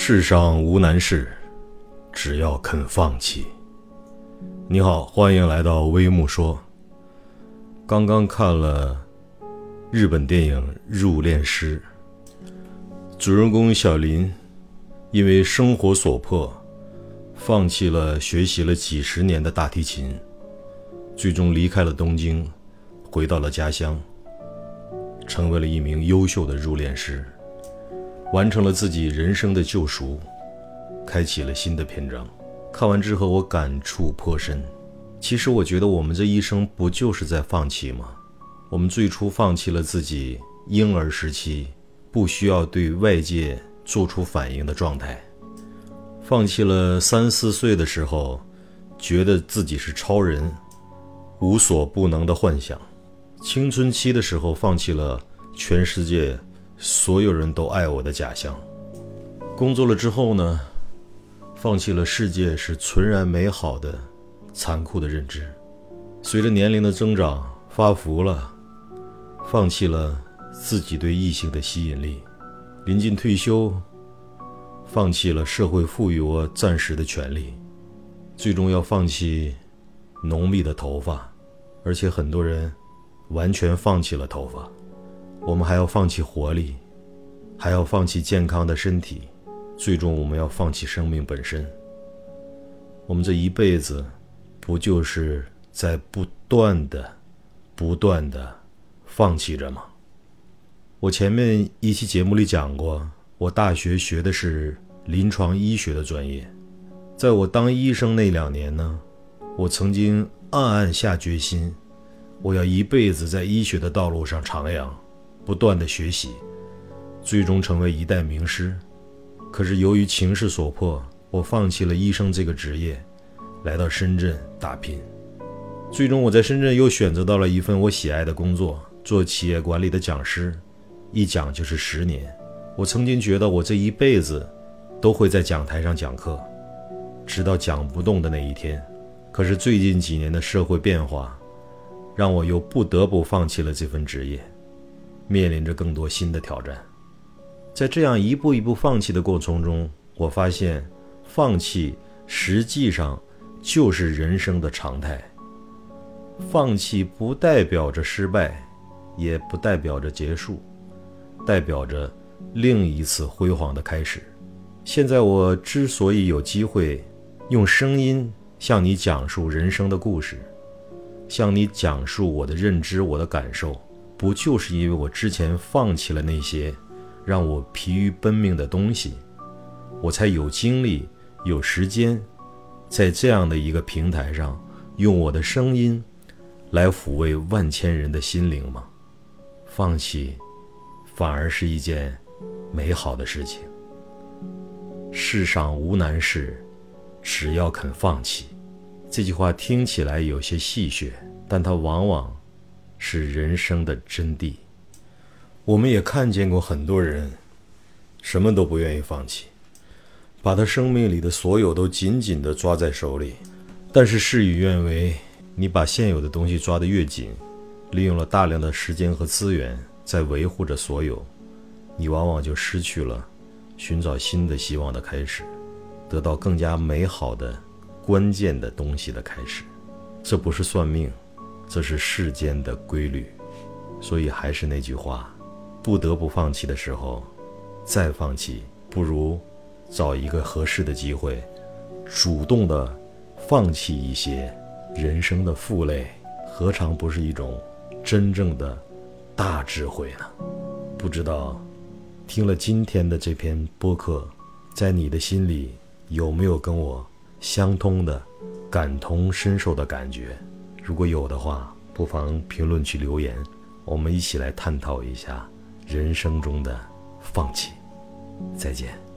世上无难事，只要肯放弃。你好，欢迎来到微木说。刚刚看了日本电影《入殓师》，主人公小林因为生活所迫，放弃了学习了几十年的大提琴，最终离开了东京，回到了家乡，成为了一名优秀的入殓师。完成了自己人生的救赎，开启了新的篇章。看完之后，我感触颇深。其实，我觉得我们这一生不就是在放弃吗？我们最初放弃了自己婴儿时期不需要对外界做出反应的状态，放弃了三四岁的时候觉得自己是超人、无所不能的幻想；青春期的时候放弃了全世界。所有人都爱我的假象。工作了之后呢，放弃了世界是纯然美好的残酷的认知。随着年龄的增长，发福了，放弃了自己对异性的吸引力。临近退休，放弃了社会赋予我暂时的权利，最终要放弃浓密的头发，而且很多人完全放弃了头发。我们还要放弃活力，还要放弃健康的身体，最终我们要放弃生命本身。我们这一辈子，不就是在不断的、不断的放弃着吗？我前面一期节目里讲过，我大学学的是临床医学的专业，在我当医生那两年呢，我曾经暗暗下决心，我要一辈子在医学的道路上徜徉。不断的学习，最终成为一代名师。可是由于情势所迫，我放弃了医生这个职业，来到深圳打拼。最终我在深圳又选择到了一份我喜爱的工作，做企业管理的讲师，一讲就是十年。我曾经觉得我这一辈子都会在讲台上讲课，直到讲不动的那一天。可是最近几年的社会变化，让我又不得不放弃了这份职业。面临着更多新的挑战，在这样一步一步放弃的过程中，我发现，放弃实际上就是人生的常态。放弃不代表着失败，也不代表着结束，代表着另一次辉煌的开始。现在我之所以有机会用声音向你讲述人生的故事，向你讲述我的认知、我的感受。不就是因为我之前放弃了那些让我疲于奔命的东西，我才有精力、有时间，在这样的一个平台上，用我的声音来抚慰万千人的心灵吗？放弃，反而是一件美好的事情。世上无难事，只要肯放弃。这句话听起来有些戏谑，但它往往。是人生的真谛。我们也看见过很多人，什么都不愿意放弃，把他生命里的所有都紧紧地抓在手里。但是事与愿违，你把现有的东西抓得越紧，利用了大量的时间和资源在维护着所有，你往往就失去了寻找新的希望的开始，得到更加美好的关键的东西的开始。这不是算命。这是世间的规律，所以还是那句话，不得不放弃的时候，再放弃，不如找一个合适的机会，主动的放弃一些人生的负累，何尝不是一种真正的大智慧呢？不知道听了今天的这篇播客，在你的心里有没有跟我相通的、感同身受的感觉？如果有的话，不妨评论区留言，我们一起来探讨一下人生中的放弃。再见。